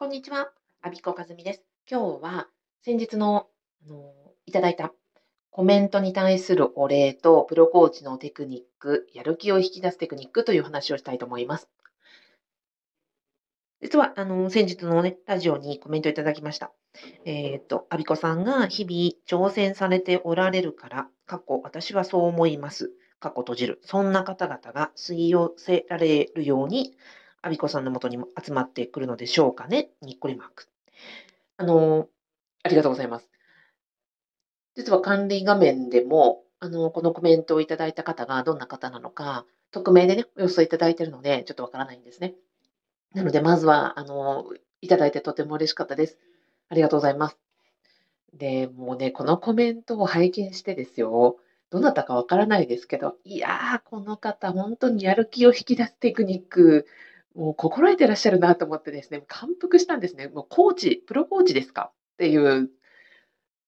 こんにちは、アビコカズミです。今日は先日の、あのいただいたコメントに対するお礼とプロコーチのテクニック、やる気を引き出すテクニックという話をしたいと思います。実は、あの、先日のね、ラジオにコメントいただきました。えっ、と、アビコさんが日々挑戦されておられるから、過去、私はそう思います。過去閉じる。そんな方々が吸い寄せられるように、アビコさんのもとに集まってくるのでしょうかね。にっこりマーク。あの、ありがとうございます。実は管理画面でも、あの、このコメントをいただいた方がどんな方なのか、匿名でね、お寄せいただいているので、ちょっとわからないんですね。なので、まずは、あの、いただいてとても嬉しかったです。ありがとうございます。で、もうね、このコメントを拝見してですよ、どなたかわからないですけど、いやー、この方、本当にやる気を引き出すテクニック、もう心得てらっしゃるなと思ってですね、感服したんですね。もうコーチ、プロコーチですか？っていう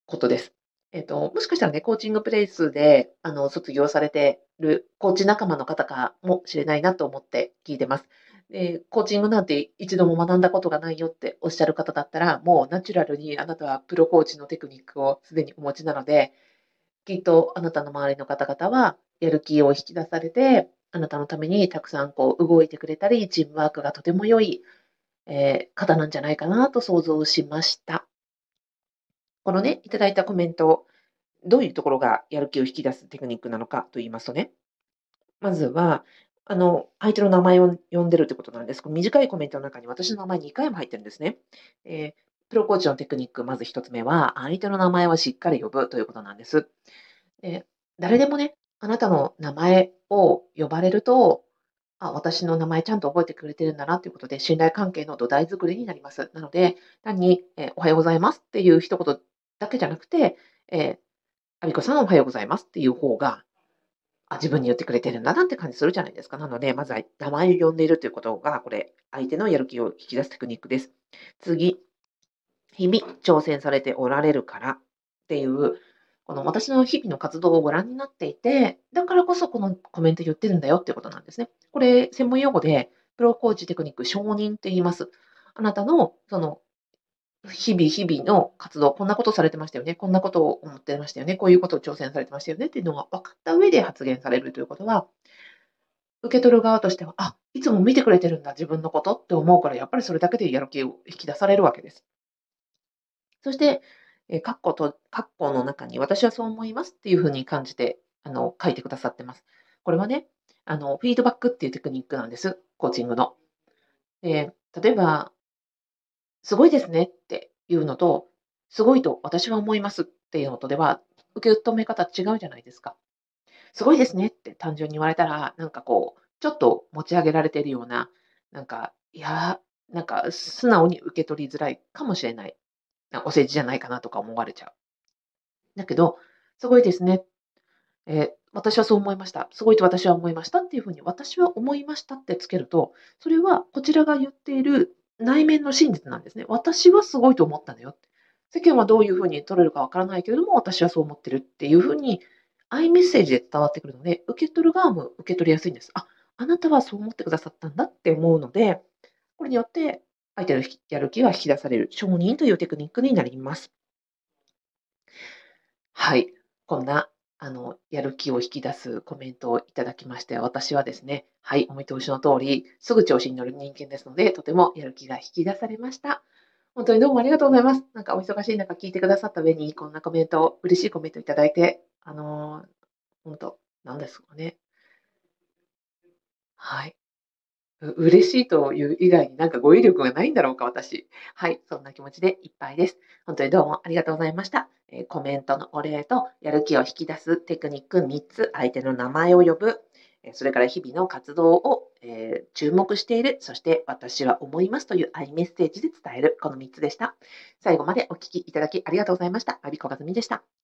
ことです。えっと、もしかしたらね、コーチングプレイスで、あの、卒業されてるコーチ仲間の方かもしれないなと思って聞いてます。で、コーチングなんて一度も学んだことがないよっておっしゃる方だったら、もうナチュラルにあなたはプロコーチのテクニックをすでにお持ちなので、きっとあなたの周りの方々はやる気を引き出されて、あなたのためにたくさんこう動いてくれたり、チームワークがとても良い、えー、方なんじゃないかなと想像しました。このね、いただいたコメント、どういうところがやる気を引き出すテクニックなのかと言いますとね、まずは、あの、相手の名前を呼んでるってことなんです。短いコメントの中に私の名前2回も入ってるんですね。えー、プロコーチのテクニック、まず1つ目は、相手の名前をしっかり呼ぶということなんです。で誰でもね、あなたの名前を呼ばれると、あ、私の名前ちゃんと覚えてくれてるんだなということで、信頼関係の土台作りになります。なので、単に、えー、おはようございますっていう一言だけじゃなくて、えー、アビコさんおはようございますっていう方が、あ、自分に言ってくれてるんだなって感じするじゃないですか。なので、まずは名前を呼んでいるということが、これ、相手のやる気を引き出すテクニックです。次、日々挑戦されておられるからっていう、この私の日々の活動をご覧になっていて、だからこそこのコメント言ってるんだよっていうことなんですね。これ、専門用語で、プロコーチテクニック承認って言います。あなたの、その、日々日々の活動、こんなことされてましたよね、こんなことを思ってましたよね、こういうことを挑戦されてましたよねっていうのが分かった上で発言されるということは、受け取る側としては、あ、いつも見てくれてるんだ、自分のことって思うから、やっぱりそれだけでやる気を引き出されるわけです。そして、えー、括弧と、括弧の中に私はそう思いますっていうふうに感じて、あの、書いてくださってます。これはね、あの、フィードバックっていうテクニックなんです。コーチングの。えー、例えば、すごいですねっていうのと、すごいと私は思いますっていうのとでは、受け止め方違うじゃないですか。すごいですねって単純に言われたら、なんかこう、ちょっと持ち上げられてるような、なんか、いや、なんか素直に受け取りづらいかもしれない。お世辞じゃないかなとか思われちゃう。だけど、すごいですね。えー、私はそう思いました。すごいと私は思いましたっていうふうに、私は思いましたってつけると、それはこちらが言っている内面の真実なんですね。私はすごいと思ったのよ。世間はどういうふうに取れるかわからないけれども、私はそう思ってるっていうふうに、アイメッセージで伝わってくるので、受け取る側も受け取りやすいんです。あ、あなたはそう思ってくださったんだって思うので、これによって相手のやる気が引き出される承認というテクニックになります。はい。こんな、あの、やる気を引き出すコメントをいただきまして、私はですね、はい、お見通しの通り、すぐ調子に乗る人間ですので、とてもやる気が引き出されました。本当にどうもありがとうございます。なんかお忙しい中聞いてくださった上に、こんなコメント、嬉しいコメントいただいて、あのー、本当、なんですかね。はい。嬉しいという以外になんか語彙力がないんだろうか、私。はい、そんな気持ちでいっぱいです。本当にどうもありがとうございました。え、コメントのお礼と、やる気を引き出すテクニック3つ、相手の名前を呼ぶ、それから日々の活動を、え、注目している、そして私は思いますというアイメッセージで伝える、この3つでした。最後までお聴きいただきありがとうございました。アビコガズミでした。